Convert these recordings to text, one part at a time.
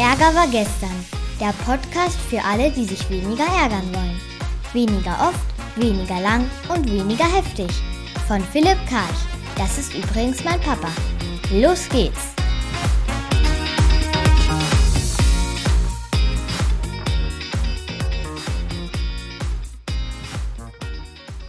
Ärger war gestern. Der Podcast für alle, die sich weniger ärgern wollen. Weniger oft, weniger lang und weniger heftig. Von Philipp Karch. Das ist übrigens mein Papa. Los geht's!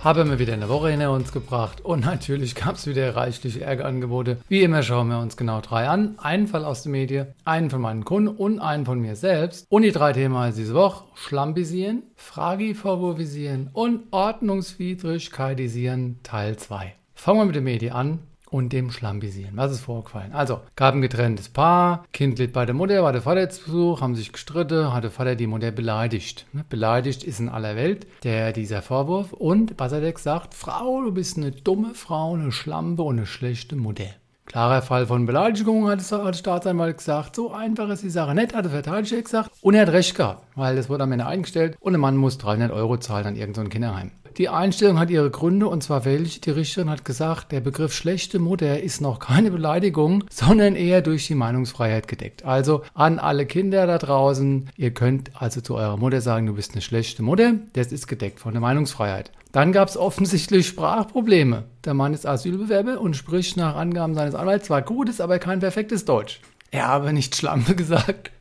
Haben wir wieder eine Woche hinter uns gebracht und natürlich gab es wieder reichlich Ärgerangebote. Wie immer schauen wir uns genau drei an. Einen Fall aus der Medien, einen von meinen Kunden und einen von mir selbst. Und die drei Themen diese Woche Schlampisieren, Fragivorwurfisieren und Ordnungswidrigkeitisieren Teil 2. Fangen wir mit der Medien an und dem Schlampisieren. Was ist vorgefallen? Also, gab ein getrenntes Paar, Kind litt bei der Mutter, war der Vater zu Besuch, haben sich gestritten, hat der Vater die Mutter beleidigt. Ne? Beleidigt ist in aller Welt der, dieser Vorwurf. Und Basadek sagt, Frau, du bist eine dumme Frau, eine Schlampe und eine schlechte Mutter. Klarer Fall von Beleidigung, hat der Staatsanwalt gesagt. So einfach ist die Sache nicht, hat der Verteidiger gesagt. Und er hat recht gehabt, weil das wurde am Ende eingestellt und der Mann muss 300 Euro zahlen an irgendein Kinderheim. Die Einstellung hat ihre Gründe und zwar welche. Die Richterin hat gesagt, der Begriff schlechte Mutter ist noch keine Beleidigung, sondern eher durch die Meinungsfreiheit gedeckt. Also an alle Kinder da draußen, ihr könnt also zu eurer Mutter sagen, du bist eine schlechte Mutter. Das ist gedeckt von der Meinungsfreiheit. Dann gab es offensichtlich Sprachprobleme. Der Mann ist Asylbewerber und spricht nach Angaben seines Anwalts zwar gutes, aber kein perfektes Deutsch. Er habe nicht Schlampe gesagt,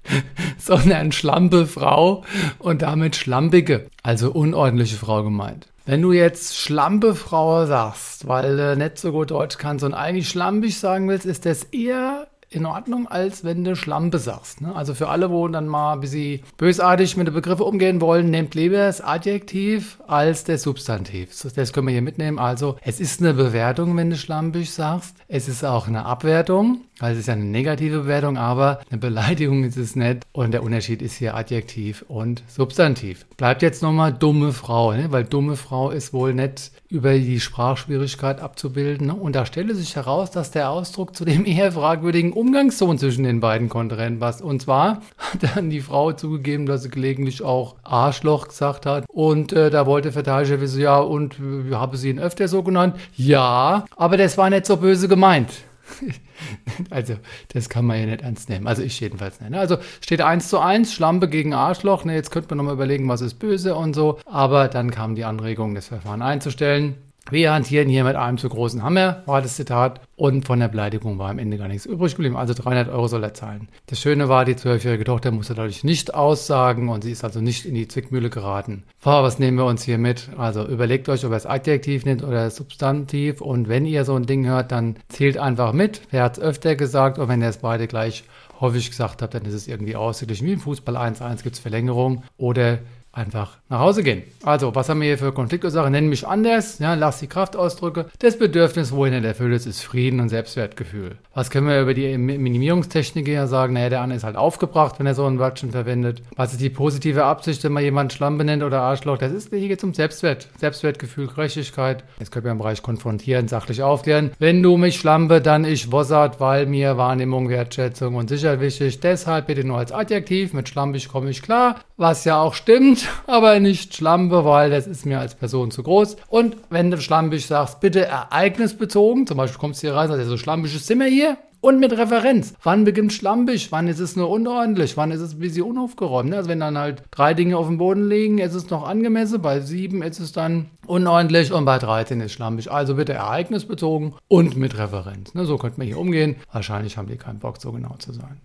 sondern Schlampe Frau und damit schlampige, also unordentliche Frau gemeint. Wenn du jetzt schlampe Frau sagst, weil du nicht so gut Deutsch kannst und eigentlich schlampig sagen willst, ist das eher in Ordnung, als wenn du Schlampe sagst. Ne? Also für alle, wo dann mal ein bisschen bösartig mit den Begriffen umgehen wollen, nehmt lieber das Adjektiv als das Substantiv. Das können wir hier mitnehmen. Also es ist eine Bewertung, wenn du schlampig sagst. Es ist auch eine Abwertung. Also es ist ja eine negative Bewertung, aber eine Beleidigung ist es nicht. Und der Unterschied ist hier Adjektiv und Substantiv. Bleibt jetzt nochmal dumme Frau, ne? weil dumme Frau ist wohl nicht über die Sprachschwierigkeit abzubilden. Ne? Und da stelle sich heraus, dass der Ausdruck zu dem eher fragwürdigen Umgangston zwischen den beiden Kontrahenten passt. Und zwar hat dann die Frau zugegeben, dass sie gelegentlich auch Arschloch gesagt hat. Und äh, da wollte Verteidiger wissen, ja, und äh, habe sie ihn öfter so genannt? Ja, aber das war nicht so böse gemeint. also, das kann man ja nicht ernst nehmen. Also ich jedenfalls nicht. Ne? Also steht 1 zu 1, Schlampe gegen Arschloch. Ne, jetzt könnte man nochmal überlegen, was ist böse und so. Aber dann kam die Anregung, das Verfahren einzustellen. Wir hantieren hier mit einem zu großen Hammer, war das Zitat. Und von der Beleidigung war am Ende gar nichts übrig geblieben. Also 300 Euro soll er zahlen. Das Schöne war, die zwölfjährige Tochter musste dadurch nicht aussagen und sie ist also nicht in die Zwickmühle geraten. Pfarrer, was nehmen wir uns hier mit? Also überlegt euch, ob ihr es Adjektiv nennt oder Substantiv. Und wenn ihr so ein Ding hört, dann zählt einfach mit. Wer hat es öfter gesagt? Und wenn ihr es beide gleich häufig gesagt habt, dann ist es irgendwie ausgeglichen. Wie im Fußball 1-1 gibt es Verlängerung oder einfach nach Hause gehen. Also, was haben wir hier für Konfliktursachen? Nennen mich anders, ja, lass die Kraft ausdrücke. Das Bedürfnis, wohin er erfüllt ist, ist Frieden und Selbstwertgefühl. Was können wir über die Minimierungstechnik hier sagen? Naja, der andere ist halt aufgebracht, wenn er so ein Wörtchen verwendet. Was ist die positive Absicht, wenn man jemanden Schlampe nennt oder Arschloch? Das ist, hier geht es um Selbstwert, Selbstwertgefühl, Gerechtigkeit. Jetzt können wir im Bereich konfrontieren, sachlich aufklären. Wenn du mich Schlampe, dann ich Wossert, weil mir Wahrnehmung, Wertschätzung und Sicherheit wichtig. Deshalb bitte nur als Adjektiv. Mit schlampig komme ich klar, was ja auch stimmt aber nicht Schlampe, weil das ist mir als Person zu groß. Und wenn du schlampig sagst, bitte ereignisbezogen, zum Beispiel kommst du hier rein, sagst, so schlampiges Zimmer hier, und mit Referenz. Wann beginnt schlampig? Wann ist es nur unordentlich? Wann ist es ein bisschen unaufgeräumt? Also wenn dann halt drei Dinge auf dem Boden liegen, ist es noch angemessen. Bei sieben ist es dann unordentlich und bei 13 ist schlampig. Also bitte ereignisbezogen und mit Referenz. Ne, so könnte man hier umgehen. Wahrscheinlich haben die keinen Bock, so genau zu sein.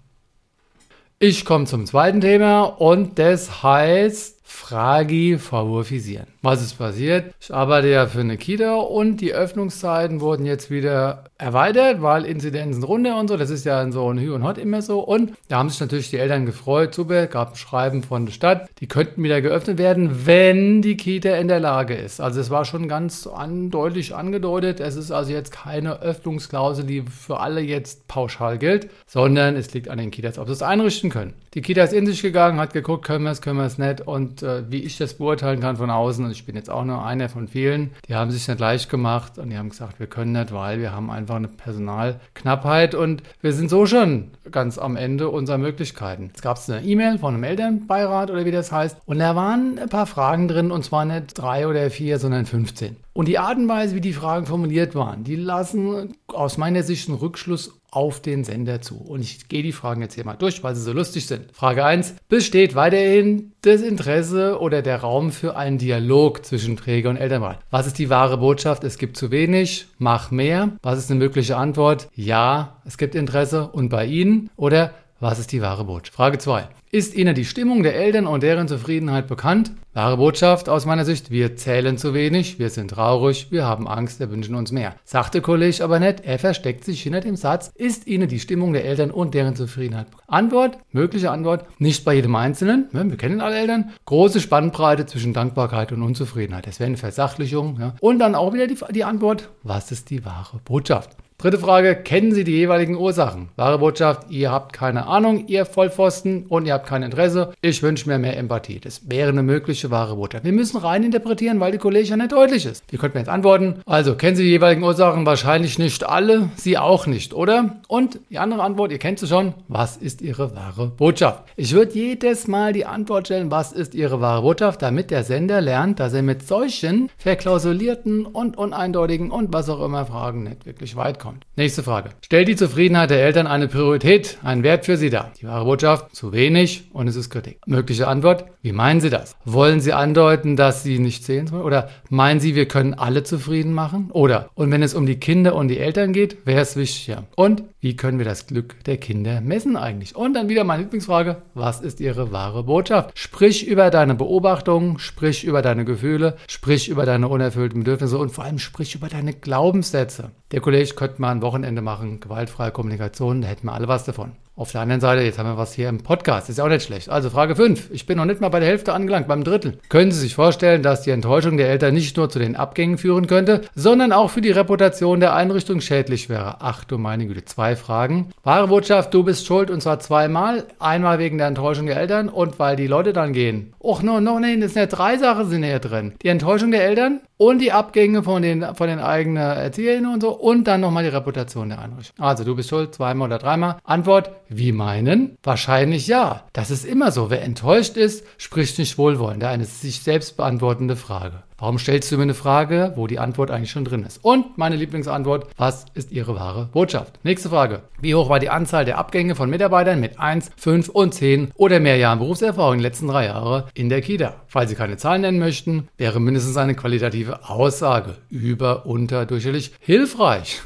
Ich komme zum zweiten Thema und das heißt Fragi favorisieren. Was ist passiert? Ich arbeite ja für eine Kita und die Öffnungszeiten wurden jetzt wieder erweitert, weil Inzidenzen runter und so. Das ist ja so ein Hü und Hot immer so. Und da haben sich natürlich die Eltern gefreut. Super, gab ein Schreiben von der Stadt. Die könnten wieder geöffnet werden, wenn die Kita in der Lage ist. Also es war schon ganz deutlich angedeutet. Es ist also jetzt keine Öffnungsklausel, die für alle jetzt pauschal gilt, sondern es liegt an den Kitas, ob sie es einrichten können. Die Kita ist in sich gegangen, hat geguckt, können wir es, können wir es nicht. Und äh, wie ich das beurteilen kann von außen, und ich bin jetzt auch nur einer von vielen, die haben sich nicht leicht gemacht und die haben gesagt, wir können nicht, weil wir haben einfach eine Personalknappheit und wir sind so schon ganz am Ende unserer Möglichkeiten. Es gab eine E-Mail von einem Elternbeirat oder wie das heißt und da waren ein paar Fragen drin und zwar nicht drei oder vier, sondern 15. Und die Art und Weise, wie die Fragen formuliert waren, die lassen aus meiner Sicht einen Rückschluss auf den Sender zu. Und ich gehe die Fragen jetzt hier mal durch, weil sie so lustig sind. Frage 1. Besteht weiterhin das Interesse oder der Raum für einen Dialog zwischen Träger und Elternrat? Was ist die wahre Botschaft? Es gibt zu wenig, mach mehr. Was ist eine mögliche Antwort? Ja, es gibt Interesse und bei Ihnen oder was ist die wahre Botschaft? Frage 2. Ist Ihnen die Stimmung der Eltern und deren Zufriedenheit bekannt? Wahre Botschaft aus meiner Sicht, wir zählen zu wenig, wir sind traurig, wir haben Angst, wir wünschen uns mehr. Sagte Kollege aber nicht, er versteckt sich hinter dem Satz, ist Ihnen die Stimmung der Eltern und deren Zufriedenheit bekannt? Antwort, mögliche Antwort, nicht bei jedem Einzelnen, wir kennen alle Eltern, große Spannbreite zwischen Dankbarkeit und Unzufriedenheit. Das wäre eine Versachlichung. Ja. Und dann auch wieder die, die Antwort, was ist die wahre Botschaft? Dritte Frage, kennen Sie die jeweiligen Ursachen? Wahre Botschaft, ihr habt keine Ahnung, ihr Vollpfosten, und ihr habt kein Interesse. Ich wünsche mir mehr Empathie. Das wäre eine mögliche wahre Botschaft. Wir müssen rein interpretieren, weil die Kollegin ja nicht deutlich ist. Wie könnten wir jetzt antworten? Also, kennen Sie die jeweiligen Ursachen? Wahrscheinlich nicht alle, Sie auch nicht, oder? Und die andere Antwort, ihr kennt sie schon, was ist Ihre wahre Botschaft? Ich würde jedes Mal die Antwort stellen, was ist Ihre wahre Botschaft, damit der Sender lernt, dass er mit solchen verklausulierten und uneindeutigen und was auch immer Fragen nicht wirklich weit kommt kommt. Nächste Frage. Stellt die Zufriedenheit der Eltern eine Priorität, einen Wert für sie dar? Die wahre Botschaft, zu wenig und es ist Kritik. Mögliche Antwort, wie meinen Sie das? Wollen Sie andeuten, dass Sie nicht sehen sollen? Oder meinen Sie, wir können alle zufrieden machen? Oder, und wenn es um die Kinder und die Eltern geht, wer ist wichtiger? Und wie können wir das Glück der Kinder messen eigentlich? Und dann wieder meine Lieblingsfrage, was ist Ihre wahre Botschaft? Sprich über deine Beobachtungen, sprich über deine Gefühle, sprich über deine unerfüllten Bedürfnisse und vor allem sprich über deine Glaubenssätze. Der Kollege könnte mal ein Wochenende machen, gewaltfreie Kommunikation, da hätten wir alle was davon. Auf der anderen Seite, jetzt haben wir was hier im Podcast, ist ja auch nicht schlecht. Also Frage 5. Ich bin noch nicht mal bei der Hälfte angelangt, beim Drittel. Können Sie sich vorstellen, dass die Enttäuschung der Eltern nicht nur zu den Abgängen führen könnte, sondern auch für die Reputation der Einrichtung schädlich wäre? Ach du meine Güte, zwei Fragen. Wahre Botschaft, du bist schuld und zwar zweimal. Einmal wegen der Enttäuschung der Eltern und weil die Leute dann gehen. Och, no, no, nein, das sind ja drei Sachen sind hier drin. Die Enttäuschung der Eltern und die Abgänge von den, von den eigenen Erzieherinnen und so und dann nochmal die Reputation der Einrichtung. Also du bist schuld, zweimal oder dreimal. Antwort, wie meinen? Wahrscheinlich ja. Das ist immer so. Wer enttäuscht ist, spricht nicht wohlwollend. Eine sich selbst beantwortende Frage. Warum stellst du mir eine Frage, wo die Antwort eigentlich schon drin ist? Und meine Lieblingsantwort, was ist Ihre wahre Botschaft? Nächste Frage. Wie hoch war die Anzahl der Abgänge von Mitarbeitern mit 1, 5 und 10 oder mehr Jahren Berufserfahrung in den letzten drei Jahren in der Kita? Falls Sie keine Zahlen nennen möchten, wäre mindestens eine qualitative Aussage über unterdurchschnittlich hilfreich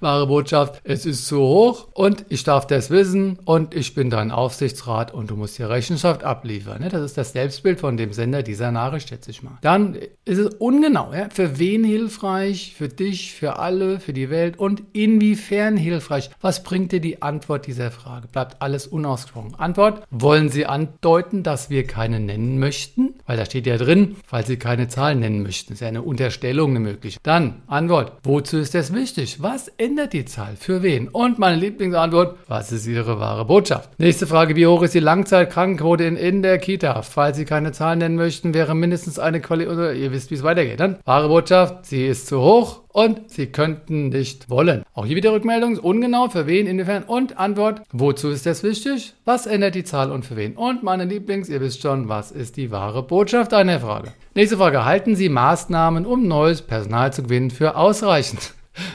wahre Botschaft, es ist zu hoch und ich darf das wissen und ich bin dein Aufsichtsrat und du musst hier Rechenschaft abliefern. Ne? Das ist das Selbstbild von dem Sender dieser Nachricht, schätze ich mal. Dann ist es ungenau. Für wen hilfreich? Für dich, für alle, für die Welt und inwiefern hilfreich? Was bringt dir die Antwort dieser Frage? Bleibt alles unausgesprochen. Antwort, wollen Sie andeuten, dass wir keine nennen möchten? Weil da steht ja drin, falls Sie keine Zahlen nennen möchten. Das ist ja eine Unterstellung eine mögliche. Dann Antwort, wozu ist das wichtig? Was was ändert die Zahl? Für wen? Und meine Lieblingsantwort, was ist Ihre wahre Botschaft? Nächste Frage, wie hoch ist die Langzeitkrankenquote in, in der Kita? Falls Sie keine Zahlen nennen möchten, wäre mindestens eine Qualität, ihr wisst, wie es weitergeht. Dann wahre Botschaft, sie ist zu hoch und sie könnten nicht wollen. Auch hier wieder Rückmeldung, ungenau, für wen, inwiefern und Antwort, wozu ist das wichtig? Was ändert die Zahl und für wen? Und meine Lieblings, ihr wisst schon, was ist die wahre Botschaft einer Frage? Nächste Frage, halten Sie Maßnahmen, um neues Personal zu gewinnen, für ausreichend?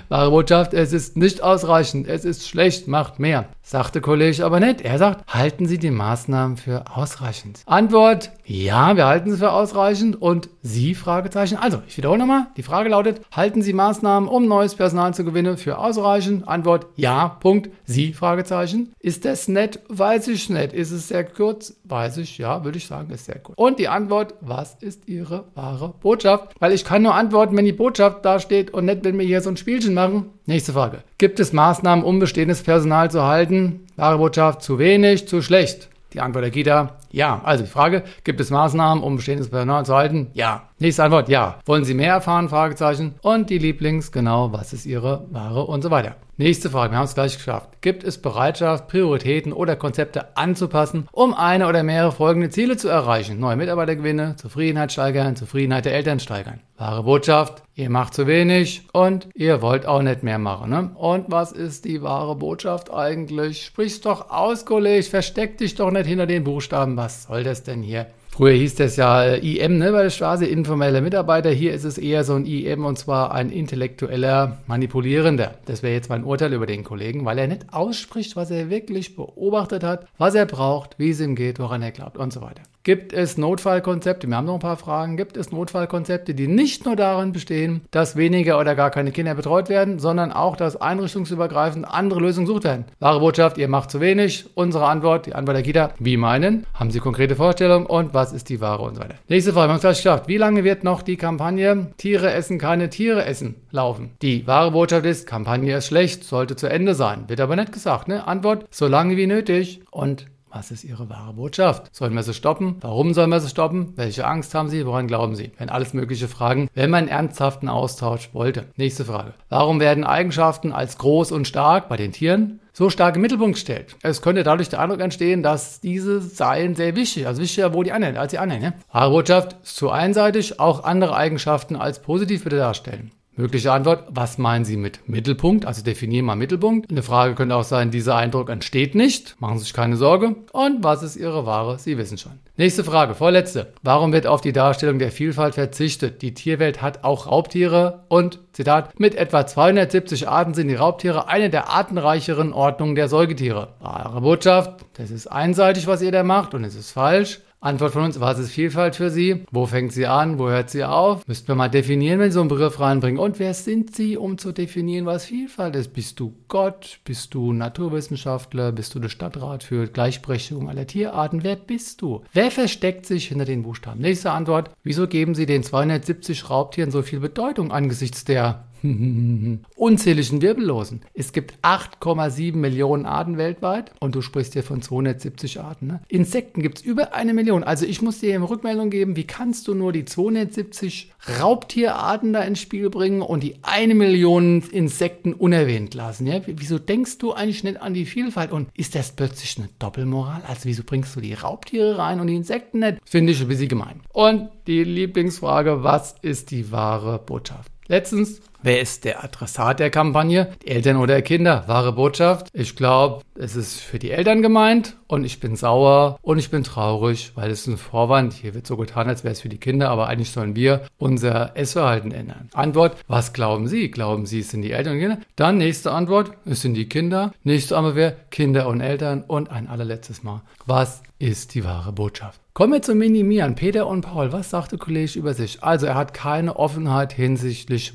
Wahre Botschaft, es ist nicht ausreichend, es ist schlecht, macht mehr. Sagte Kollege aber nicht. Er sagt, halten Sie die Maßnahmen für ausreichend? Antwort, ja, wir halten sie für ausreichend. Und Sie? Fragezeichen. Also, ich wiederhole nochmal. Die Frage lautet, halten Sie Maßnahmen, um neues Personal zu gewinnen, für ausreichend? Antwort, ja, Punkt. Sie? Fragezeichen. Ist das nett? Weiß ich nicht. Ist es sehr kurz? Weiß ich, ja, würde ich sagen, ist sehr kurz. Und die Antwort, was ist Ihre wahre Botschaft? Weil ich kann nur antworten, wenn die Botschaft da steht und nicht, wenn wir hier so ein Spielchen machen. Nächste Frage. Gibt es Maßnahmen, um bestehendes Personal zu halten? Wahre Botschaft, zu wenig, zu schlecht. Die Antwort der Kita, ja. Also die Frage, gibt es Maßnahmen, um bestehendes Personal zu halten? Ja. Nächste Antwort, ja. Wollen Sie mehr erfahren? Fragezeichen. Und die Lieblings, genau, was ist Ihre Ware und so weiter. Nächste Frage, wir haben es gleich geschafft. Gibt es Bereitschaft, Prioritäten oder Konzepte anzupassen, um eine oder mehrere folgende Ziele zu erreichen? Neue Mitarbeitergewinne, Zufriedenheit steigern, Zufriedenheit der Eltern steigern. Wahre Botschaft, ihr macht zu wenig und ihr wollt auch nicht mehr machen. Ne? Und was ist die wahre Botschaft eigentlich? Sprich's doch aus, Kollege, versteck dich doch nicht hinter den Buchstaben. Was soll das denn hier? Früher hieß das ja äh, IM ne, bei der Straße, informelle Mitarbeiter. Hier ist es eher so ein IM und zwar ein intellektueller Manipulierender. Das wäre jetzt mein Urteil über den Kollegen, weil er nicht ausspricht, was er wirklich beobachtet hat, was er braucht, wie es ihm geht, woran er glaubt und so weiter. Gibt es Notfallkonzepte? Wir haben noch ein paar Fragen. Gibt es Notfallkonzepte, die nicht nur darin bestehen, dass weniger oder gar keine Kinder betreut werden, sondern auch, dass einrichtungsübergreifend andere Lösungen gesucht werden? Wahre Botschaft, ihr macht zu wenig. Unsere Antwort, die Antwort der Kita, wie meinen? Haben Sie konkrete Vorstellungen und was ist die Ware und so weiter? Nächste Frage, wir haben es gleich geschafft. Wie lange wird noch die Kampagne Tiere essen, keine Tiere essen laufen? Die wahre Botschaft ist, Kampagne ist schlecht, sollte zu Ende sein. Wird aber nicht gesagt, ne? Antwort, so lange wie nötig und was ist Ihre wahre Botschaft? Sollen wir sie stoppen? Warum sollen wir sie stoppen? Welche Angst haben Sie? Woran glauben Sie? Wenn alles mögliche Fragen, wenn man einen ernsthaften Austausch wollte. Nächste Frage. Warum werden Eigenschaften als groß und stark bei den Tieren so stark im Mittelpunkt gestellt? Es könnte dadurch der Eindruck entstehen, dass diese seien sehr wichtig, also wichtiger wo die anderen, als die anderen. Ne? Wahre Botschaft ist zu einseitig, auch andere Eigenschaften als positiv bitte darstellen. Mögliche Antwort, was meinen Sie mit Mittelpunkt? Also definieren mal Mittelpunkt. Eine Frage könnte auch sein, dieser Eindruck entsteht nicht. Machen Sie sich keine Sorge. Und was ist Ihre Ware? Sie wissen schon. Nächste Frage, vorletzte. Warum wird auf die Darstellung der Vielfalt verzichtet? Die Tierwelt hat auch Raubtiere und, Zitat, mit etwa 270 Arten sind die Raubtiere eine der artenreicheren Ordnungen der Säugetiere. Wahre Botschaft, das ist einseitig, was ihr da macht und es ist falsch. Antwort von uns, was ist Vielfalt für Sie? Wo fängt sie an? Wo hört sie auf? Müssten wir mal definieren, wenn Sie so einen Begriff reinbringen. Und wer sind Sie, um zu definieren, was Vielfalt ist? Bist du Gott? Bist du Naturwissenschaftler? Bist du der Stadtrat für Gleichberechtigung aller Tierarten? Wer bist du? Wer versteckt sich hinter den Buchstaben? Nächste Antwort, wieso geben Sie den 270 Raubtieren so viel Bedeutung angesichts der unzähligen Wirbellosen. Es gibt 8,7 Millionen Arten weltweit und du sprichst hier von 270 Arten. Ne? Insekten gibt es über eine Million. Also ich muss dir eine Rückmeldung geben, wie kannst du nur die 270 Raubtierarten da ins Spiel bringen und die eine Million Insekten unerwähnt lassen? Ja? Wieso denkst du eigentlich nicht an die Vielfalt und ist das plötzlich eine Doppelmoral? Also wieso bringst du die Raubtiere rein und die Insekten nicht? Finde ich ein bisschen gemein. Und die Lieblingsfrage, was ist die wahre Botschaft? Letztens Wer ist der Adressat der Kampagne? Die Eltern oder Kinder? Wahre Botschaft? Ich glaube, es ist für die Eltern gemeint und ich bin sauer und ich bin traurig, weil es ein Vorwand. Hier wird so getan, als wäre es für die Kinder, aber eigentlich sollen wir unser Essverhalten ändern. Antwort, was glauben Sie? Glauben Sie, es sind die Eltern und Kinder? Dann nächste Antwort, es sind die Kinder. Nächste Antwort wäre Kinder und Eltern. Und ein allerletztes Mal, was ist die wahre Botschaft? Kommen wir zum Minimieren. Peter und Paul, was sagte Kollege über sich? Also er hat keine Offenheit hinsichtlich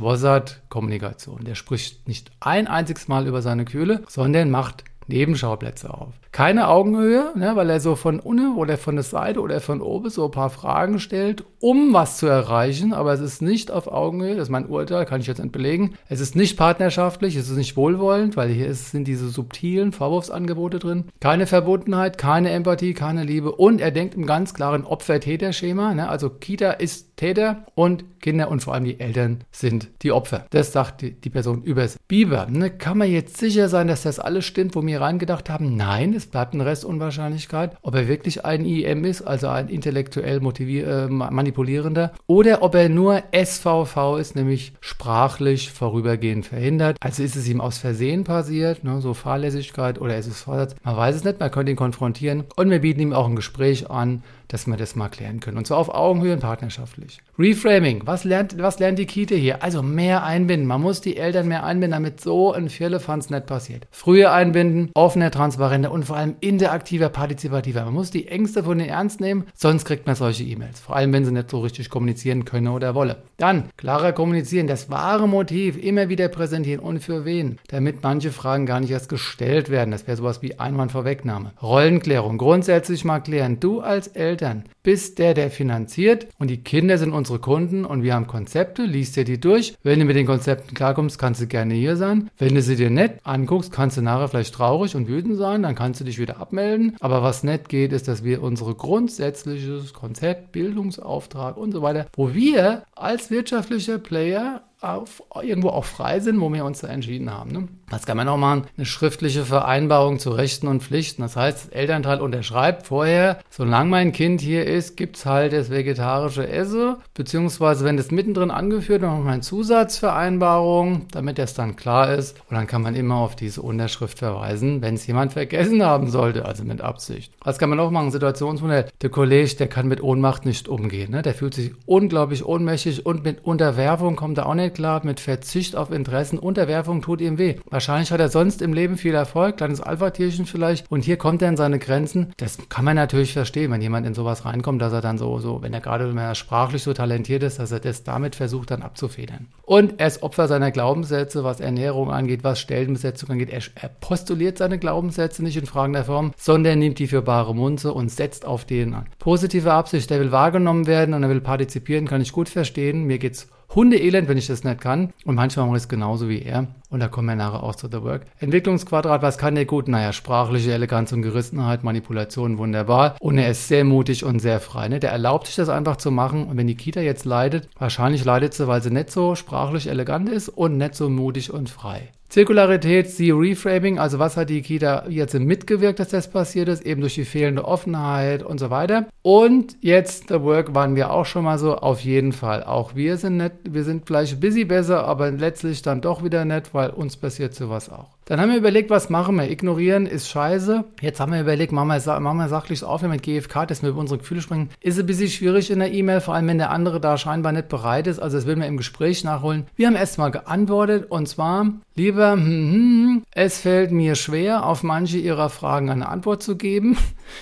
Wossert-Kommunikation. Der spricht nicht ein einziges Mal über seine Kühle, sondern macht Nebenschauplätze auf. Keine Augenhöhe, ne, weil er so von unten oder von der Seite oder von oben so ein paar Fragen stellt, um was zu erreichen, aber es ist nicht auf Augenhöhe, das ist mein Urteil, kann ich jetzt nicht belegen. Es ist nicht partnerschaftlich, es ist nicht wohlwollend, weil hier ist, sind diese subtilen Vorwurfsangebote drin. Keine Verbundenheit, keine Empathie, keine Liebe und er denkt im ganz klaren Opfer-Täter-Schema, ne, also Kita ist Täter und Kinder und vor allem die Eltern sind die Opfer. Das sagt die, die Person übers Biber. Ne, kann man jetzt sicher sein, dass das alles stimmt, wo wir reingedacht haben? Nein, es bleibt eine Restunwahrscheinlichkeit. Ob er wirklich ein IM ist, also ein intellektuell äh, manipulierender, oder ob er nur SVV ist, nämlich sprachlich vorübergehend verhindert. Also ist es ihm aus Versehen passiert, ne, so Fahrlässigkeit, oder ist es Vorsatz? Man weiß es nicht, man könnte ihn konfrontieren und wir bieten ihm auch ein Gespräch an, dass wir das mal klären können. Und zwar auf Augenhöhe und partnerschaftlich. Reframing. Was lernt, was lernt die Kita hier? Also mehr einbinden. Man muss die Eltern mehr einbinden, damit so ein Firlefanz nicht passiert. Früher einbinden, offener, transparenter und vor allem interaktiver, partizipativer. Man muss die Ängste von denen ernst nehmen, sonst kriegt man solche E-Mails. Vor allem, wenn sie nicht so richtig kommunizieren können oder wolle. Dann klarer kommunizieren, das wahre Motiv immer wieder präsentieren und für wen, damit manche Fragen gar nicht erst gestellt werden. Das wäre sowas wie Einwandvorwegnahme. Rollenklärung. Grundsätzlich mal klären. Du als Eltern Eltern bist der, der finanziert und die Kinder sind unsere Kunden und wir haben Konzepte, liest dir die durch. Wenn du mit den Konzepten klarkommst, kannst du gerne hier sein. Wenn du sie dir nett anguckst, kannst du nachher vielleicht traurig und wütend sein, dann kannst du dich wieder abmelden. Aber was nett geht, ist, dass wir unsere grundsätzliches Konzept, Bildungsauftrag und so weiter, wo wir als wirtschaftlicher Player auf, irgendwo auch frei sind, wo wir uns da entschieden haben. Ne? Was kann man noch machen? Eine schriftliche Vereinbarung zu Rechten und Pflichten. Das heißt, das Elternteil unterschreibt vorher, solange mein Kind hier ist, gibt es halt das vegetarische Essen, beziehungsweise wenn das mittendrin angeführt, noch mal eine Zusatzvereinbarung, damit das dann klar ist. Und dann kann man immer auf diese Unterschrift verweisen, wenn es jemand vergessen haben sollte, also mit Absicht. Was kann man noch machen? Situationsmodell. Der Kollege, der kann mit Ohnmacht nicht umgehen. Ne? Der fühlt sich unglaublich ohnmächtig und mit Unterwerfung kommt er auch nicht klar, mit Verzicht auf Interessen. Unterwerfung tut ihm weh. Wahrscheinlich hat er sonst im Leben viel Erfolg, kleines Alpha-Tierchen vielleicht. Und hier kommt er in seine Grenzen. Das kann man natürlich verstehen, wenn jemand in sowas reinkommt, dass er dann so, so wenn er gerade wenn sprachlich so talentiert ist, dass er das damit versucht dann abzufedern. Und er ist Opfer seiner Glaubenssätze, was Ernährung angeht, was Stellenbesetzung angeht. Er, er postuliert seine Glaubenssätze nicht in fragender Form, sondern nimmt die für bare Munze und setzt auf den an. Positive Absicht, der will wahrgenommen werden und er will partizipieren, kann ich gut verstehen. Mir geht's Hundeelend, wenn ich das nicht kann. Und manchmal mache ich es genauso wie er. Und da kommen wir nachher auch zu The Work. Entwicklungsquadrat, was kann der gut? Naja, sprachliche Eleganz und Gerissenheit, Manipulation, wunderbar. Und er ist sehr mutig und sehr frei. Ne? Der erlaubt sich das einfach zu machen. Und wenn die Kita jetzt leidet, wahrscheinlich leidet sie, weil sie nicht so sprachlich elegant ist und nicht so mutig und frei. Zirkularität, sie Reframing, also was hat die Kita jetzt mitgewirkt, dass das passiert ist, eben durch die fehlende Offenheit und so weiter. Und jetzt The Work waren wir auch schon mal so, auf jeden Fall. Auch wir sind nett, wir sind vielleicht busy besser, aber letztlich dann doch wieder nett, weil uns passiert sowas auch. Dann haben wir überlegt, was machen wir? Ignorieren ist scheiße. Jetzt haben wir überlegt, machen wir, machen wir sachlich auf, mit GFK, dass wir über unsere Gefühle sprechen. Ist ein bisschen schwierig in der E-Mail, vor allem wenn der andere da scheinbar nicht bereit ist. Also das will man im Gespräch nachholen. Wir haben erstmal geantwortet und zwar, lieber, hm, hm, es fällt mir schwer, auf manche Ihrer Fragen eine Antwort zu geben.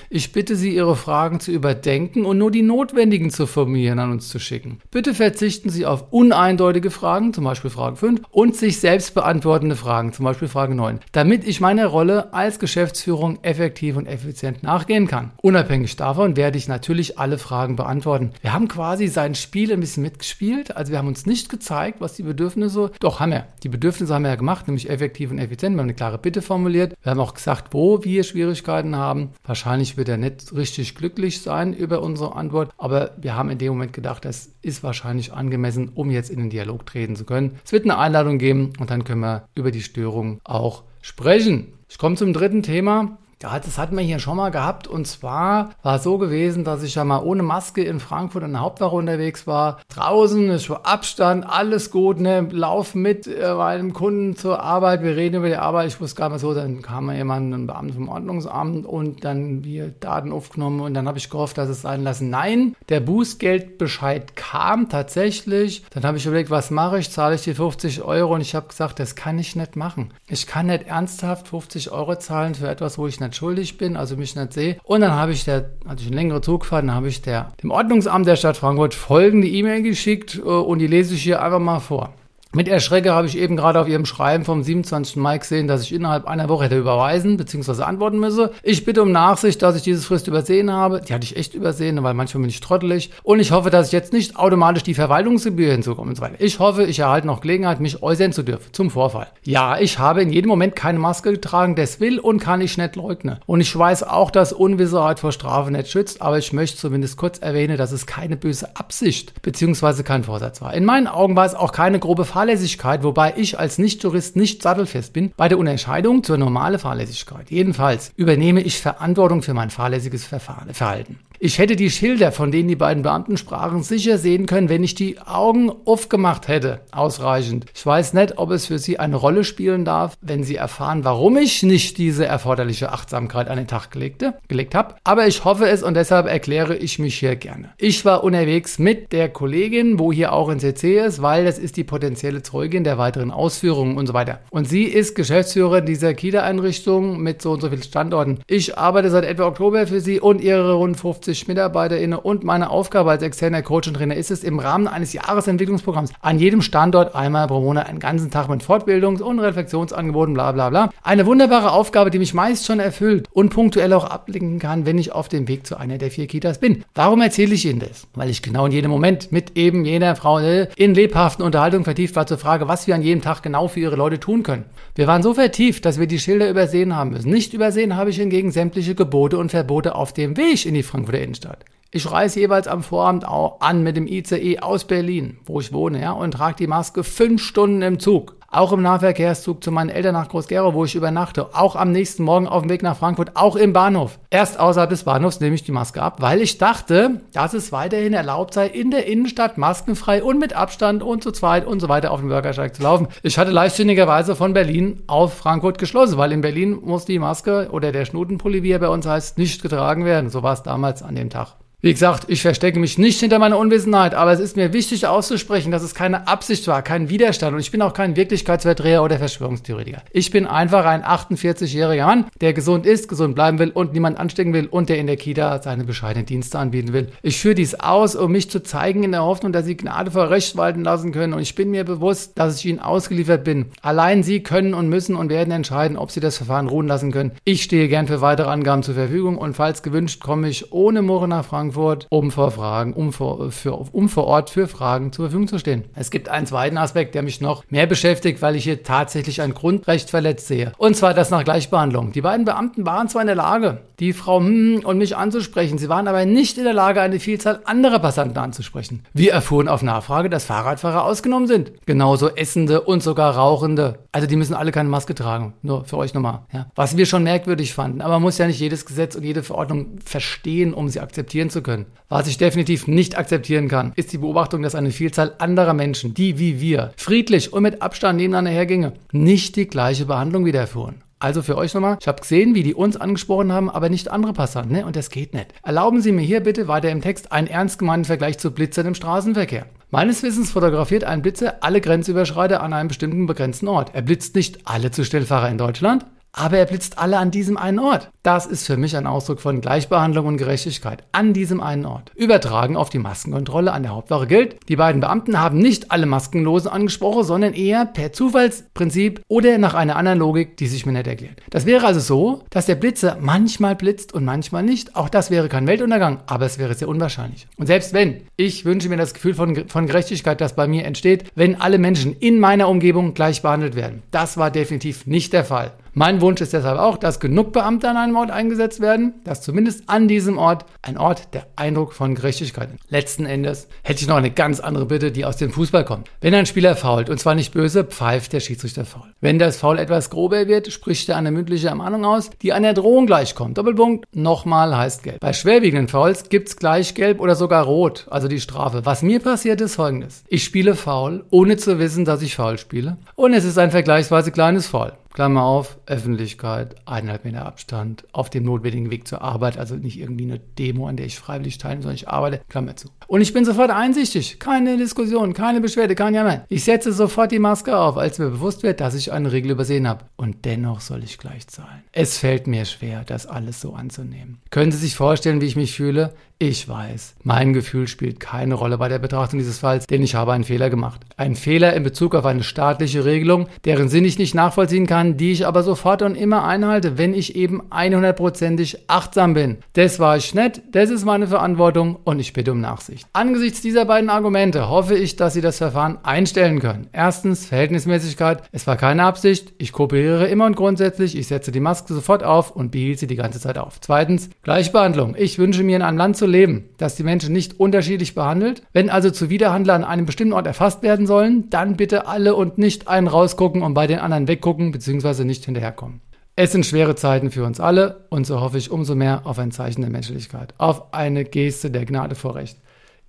Ich bitte Sie, Ihre Fragen zu überdenken und nur die notwendigen zu formulieren an uns zu schicken. Bitte verzichten Sie auf uneindeutige Fragen, zum Beispiel Frage 5, und sich selbst beantwortende Fragen, zum Beispiel Frage 9, damit ich meiner Rolle als Geschäftsführung effektiv und effizient nachgehen kann. Unabhängig davon werde ich natürlich alle Fragen beantworten. Wir haben quasi sein Spiel ein bisschen mitgespielt, also wir haben uns nicht gezeigt, was die Bedürfnisse, doch haben wir. Die Bedürfnisse haben wir ja gemacht, nämlich effektiv und effizient. Wir haben eine klare Bitte formuliert. Wir haben auch gesagt, wo wir Schwierigkeiten haben. Wahrscheinlich wird er nicht richtig glücklich sein über unsere Antwort, aber wir haben in dem Moment gedacht, das ist wahrscheinlich angemessen, um jetzt in den Dialog treten zu können. Es wird eine Einladung geben und dann können wir über die Störung auch sprechen. Ich komme zum dritten Thema. Das hatten wir hier schon mal gehabt. Und zwar war es so gewesen, dass ich ja mal ohne Maske in Frankfurt in der Hauptwache unterwegs war. Draußen ist schon Abstand, alles gut, ne? Lauf mit äh, meinem Kunden zur Arbeit. Wir reden über die Arbeit. Ich wusste gar nicht so, dann kam mal jemand, ein Beamter vom Ordnungsamt und dann wir Daten aufgenommen und dann habe ich gehofft, dass es sein lassen. Nein, der Bußgeldbescheid kam tatsächlich. Dann habe ich überlegt, was mache ich? Zahle ich die 50 Euro? Und ich habe gesagt, das kann ich nicht machen. Ich kann nicht ernsthaft 50 Euro zahlen für etwas, wo ich nicht nicht schuldig bin, also mich nicht sehe. Und dann habe ich der, hatte ich eine längere Zugfahrt, dann habe ich der, dem Ordnungsamt der Stadt Frankfurt folgende E-Mail geschickt äh, und die lese ich hier einfach mal vor. Mit Erschrecke habe ich eben gerade auf Ihrem Schreiben vom 27. Mai gesehen, dass ich innerhalb einer Woche hätte überweisen bzw. antworten müsse. Ich bitte um Nachsicht, dass ich diese Frist übersehen habe. Die hatte ich echt übersehen, weil manchmal bin ich trottelig. Und ich hoffe, dass ich jetzt nicht automatisch die Verwaltungsgebühr hinzukomme. Ich hoffe, ich erhalte noch Gelegenheit, mich äußern zu dürfen zum Vorfall. Ja, ich habe in jedem Moment keine Maske getragen, das will und kann ich nicht leugnen. Und ich weiß auch, dass Unwissenheit vor Strafe nicht schützt, aber ich möchte zumindest kurz erwähnen, dass es keine böse Absicht bzw. kein Vorsatz war. In meinen Augen war es auch keine grobe Falle Fahrlässigkeit, wobei ich als Nicht-Jurist nicht sattelfest bin, bei der Unterscheidung zur normalen Fahrlässigkeit. Jedenfalls übernehme ich Verantwortung für mein fahrlässiges Verhalten. Ich hätte die Schilder, von denen die beiden Beamten sprachen, sicher sehen können, wenn ich die Augen aufgemacht hätte. Ausreichend. Ich weiß nicht, ob es für Sie eine Rolle spielen darf, wenn Sie erfahren, warum ich nicht diese erforderliche Achtsamkeit an den Tag gelegte, gelegt habe. Aber ich hoffe es und deshalb erkläre ich mich hier gerne. Ich war unterwegs mit der Kollegin, wo hier auch ein CC ist, weil das ist die potenzielle Zeugin der weiteren Ausführungen und so weiter. Und sie ist Geschäftsführerin dieser Kita-Einrichtung mit so und so vielen Standorten. Ich arbeite seit etwa Oktober für sie und ihre rund 50 50 MitarbeiterInnen und meine Aufgabe als externer Coach und Trainer ist es, im Rahmen eines Jahresentwicklungsprogramms an jedem Standort einmal pro Monat einen ganzen Tag mit Fortbildungs- und Reflexionsangeboten, bla bla bla. Eine wunderbare Aufgabe, die mich meist schon erfüllt und punktuell auch ablenken kann, wenn ich auf dem Weg zu einer der vier Kitas bin. Warum erzähle ich Ihnen das? Weil ich genau in jedem Moment mit eben jener Frau in lebhaften Unterhaltungen vertieft war zur Frage, was wir an jedem Tag genau für ihre Leute tun können. Wir waren so vertieft, dass wir die Schilder übersehen haben müssen. Nicht übersehen habe ich hingegen sämtliche Gebote und Verbote auf dem Weg in die Frankfurter Innenstadt. Ich reise jeweils am Vorabend auch an mit dem ICE aus Berlin, wo ich wohne, ja, und trage die Maske fünf Stunden im Zug auch im Nahverkehrszug zu meinen Eltern nach Groß-Gerau, wo ich übernachte, auch am nächsten Morgen auf dem Weg nach Frankfurt, auch im Bahnhof. Erst außerhalb des Bahnhofs nehme ich die Maske ab, weil ich dachte, dass es weiterhin erlaubt sei, in der Innenstadt maskenfrei und mit Abstand und zu zweit und so weiter auf dem Bürgersteig zu laufen. Ich hatte leichtsinnigerweise von Berlin auf Frankfurt geschlossen, weil in Berlin muss die Maske oder der Schnutenpulli, wie er bei uns heißt, nicht getragen werden. So war es damals an dem Tag. Wie gesagt, ich verstecke mich nicht hinter meiner Unwissenheit, aber es ist mir wichtig auszusprechen, dass es keine Absicht war, kein Widerstand und ich bin auch kein Wirklichkeitsverdreher oder Verschwörungstheoretiker. Ich bin einfach ein 48-jähriger Mann, der gesund ist, gesund bleiben will und niemand anstecken will und der in der Kita seine bescheidenen Dienste anbieten will. Ich führe dies aus, um mich zu zeigen in der Hoffnung, dass Sie Gnade vor Recht walten lassen können und ich bin mir bewusst, dass ich Ihnen ausgeliefert bin. Allein Sie können und müssen und werden entscheiden, ob Sie das Verfahren ruhen lassen können. Ich stehe gern für weitere Angaben zur Verfügung und falls gewünscht, komme ich ohne Murren nach Frankfurt Frankfurt, um vor Fragen, um vor, für, um vor Ort für Fragen zur Verfügung zu stehen. Es gibt einen zweiten Aspekt, der mich noch mehr beschäftigt, weil ich hier tatsächlich ein Grundrecht verletzt sehe. Und zwar das nach Gleichbehandlung. Die beiden Beamten waren zwar in der Lage, die Frau hm und mich anzusprechen, sie waren aber nicht in der Lage, eine Vielzahl anderer Passanten anzusprechen. Wir erfuhren auf Nachfrage, dass Fahrradfahrer ausgenommen sind. Genauso Essende und sogar Rauchende. Also die müssen alle keine Maske tragen. Nur für euch nochmal. Ja. Was wir schon merkwürdig fanden. Aber man muss ja nicht jedes Gesetz und jede Verordnung verstehen, um sie akzeptieren zu können. Was ich definitiv nicht akzeptieren kann, ist die Beobachtung, dass eine Vielzahl anderer Menschen, die wie wir friedlich und mit Abstand nebeneinander hergingen, nicht die gleiche Behandlung wiederfuhren. Also für euch nochmal, ich habe gesehen, wie die uns angesprochen haben, aber nicht andere Passanten, ne? Und das geht nicht. Erlauben Sie mir hier bitte weiter im Text einen ernst gemeinten Vergleich zu Blitzern im Straßenverkehr. Meines Wissens fotografiert ein Blitzer alle Grenzüberschreiter an einem bestimmten begrenzten Ort. Er blitzt nicht alle Zustellfahrer in Deutschland, aber er blitzt alle an diesem einen Ort. Das ist für mich ein Ausdruck von Gleichbehandlung und Gerechtigkeit an diesem einen Ort. Übertragen auf die Maskenkontrolle an der Hauptwache gilt, die beiden Beamten haben nicht alle Maskenlosen angesprochen, sondern eher per Zufallsprinzip oder nach einer anderen Logik, die sich mir nicht erklärt. Das wäre also so, dass der Blitzer manchmal blitzt und manchmal nicht. Auch das wäre kein Weltuntergang, aber es wäre sehr unwahrscheinlich. Und selbst wenn, ich wünsche mir das Gefühl von, von Gerechtigkeit, das bei mir entsteht, wenn alle Menschen in meiner Umgebung gleich behandelt werden. Das war definitiv nicht der Fall. Mein Wunsch ist deshalb auch, dass genug Beamte an einem Ort eingesetzt werden, dass zumindest an diesem Ort ein Ort der Eindruck von Gerechtigkeit ist. Letzten Endes hätte ich noch eine ganz andere Bitte, die aus dem Fußball kommt. Wenn ein Spieler fault, und zwar nicht böse, pfeift der Schiedsrichter faul. Wenn das Foul etwas grober wird, spricht er eine mündliche Ermahnung aus, die einer Drohung gleichkommt. Doppelpunkt, nochmal heißt gelb. Bei schwerwiegenden Fouls gibt's gleich gelb oder sogar rot, also die Strafe. Was mir passiert ist folgendes. Ich spiele faul, ohne zu wissen, dass ich faul spiele. Und es ist ein vergleichsweise kleines Foul. Klammer auf, Öffentlichkeit, eineinhalb Meter Abstand, auf dem notwendigen Weg zur Arbeit, also nicht irgendwie eine Demo, an der ich freiwillig teilnehme, sondern ich arbeite, Klammer zu. Und ich bin sofort einsichtig, keine Diskussion, keine Beschwerde, kein Jammer. Ich setze sofort die Maske auf, als mir bewusst wird, dass ich eine Regel übersehen habe. Und dennoch soll ich gleich zahlen. Es fällt mir schwer, das alles so anzunehmen. Können Sie sich vorstellen, wie ich mich fühle? Ich weiß, mein Gefühl spielt keine Rolle bei der Betrachtung dieses Falls, denn ich habe einen Fehler gemacht. Ein Fehler in Bezug auf eine staatliche Regelung, deren Sinn ich nicht nachvollziehen kann, die ich aber sofort und immer einhalte, wenn ich eben 100%ig achtsam bin. Das war ich nett, das ist meine Verantwortung und ich bitte um Nachsicht. Angesichts dieser beiden Argumente hoffe ich, dass Sie das Verfahren einstellen können. Erstens Verhältnismäßigkeit. Es war keine Absicht. Ich kooperiere immer und grundsätzlich. Ich setze die Maske sofort auf und behielt sie die ganze Zeit auf. Zweitens Gleichbehandlung. Ich wünsche mir in einem Land zu leben, dass die Menschen nicht unterschiedlich behandelt. Wenn also Zuwiderhandler an einem bestimmten Ort erfasst werden sollen, dann bitte alle und nicht einen rausgucken und bei den anderen weggucken bzw. nicht hinterherkommen. Es sind schwere Zeiten für uns alle und so hoffe ich umso mehr auf ein Zeichen der Menschlichkeit, auf eine Geste der Gnade vor Recht.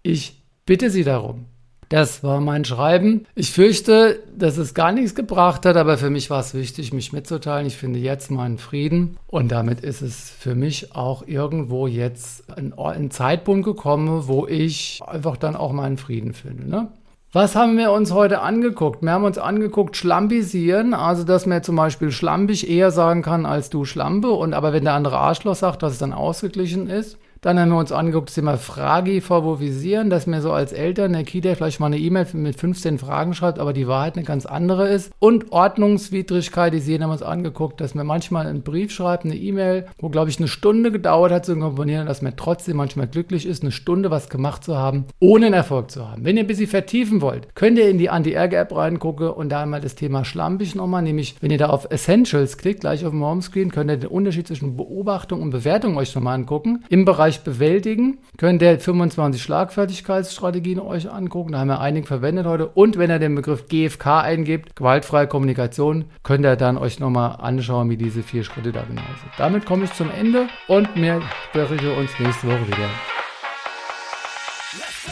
Ich bitte Sie darum. Das war mein Schreiben. Ich fürchte, dass es gar nichts gebracht hat, aber für mich war es wichtig, mich mitzuteilen. Ich finde jetzt meinen Frieden und damit ist es für mich auch irgendwo jetzt ein, ein Zeitpunkt gekommen, wo ich einfach dann auch meinen Frieden finde. Ne? Was haben wir uns heute angeguckt? Wir haben uns angeguckt Schlampisieren, also dass man zum Beispiel schlampig eher sagen kann als du Schlampe und aber wenn der andere Arschloch sagt, dass es dann ausgeglichen ist. Dann haben wir uns angeguckt, das Thema Fragi favorisieren, dass mir so als Eltern der Kita vielleicht mal eine E-Mail mit 15 Fragen schreibt, aber die Wahrheit eine ganz andere ist. Und Ordnungswidrigkeit, die sehen haben wir uns angeguckt, dass mir manchmal einen Brief schreibt, eine E-Mail, wo glaube ich eine Stunde gedauert hat zu komponieren, dass man trotzdem manchmal glücklich ist, eine Stunde was gemacht zu haben, ohne einen Erfolg zu haben. Wenn ihr ein bisschen vertiefen wollt, könnt ihr in die Anti-Ärger-App reingucken und da einmal das Thema schlampig nochmal, nämlich wenn ihr da auf Essentials klickt, gleich auf dem Homescreen, könnt ihr den Unterschied zwischen Beobachtung und Bewertung euch nochmal angucken. Im Bereich leicht bewältigen. Könnt ihr 25 Schlagfertigkeitsstrategien euch angucken. Da haben wir einige verwendet heute. Und wenn ihr den Begriff GFK eingibt, gewaltfreie Kommunikation, könnt ihr dann euch nochmal anschauen, wie diese vier Schritte da genau sind. Damit komme ich zum Ende und wir sprechen uns nächste Woche wieder.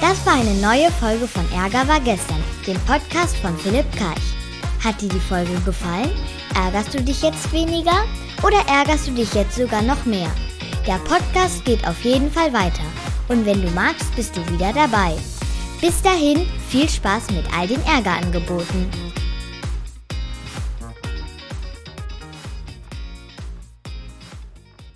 Das war eine neue Folge von Ärger war gestern, dem Podcast von Philipp Karch. Hat dir die Folge gefallen? Ärgerst du dich jetzt weniger oder ärgerst du dich jetzt sogar noch mehr? Der Podcast geht auf jeden Fall weiter und wenn du magst, bist du wieder dabei. Bis dahin, viel Spaß mit all den Ärgerangeboten.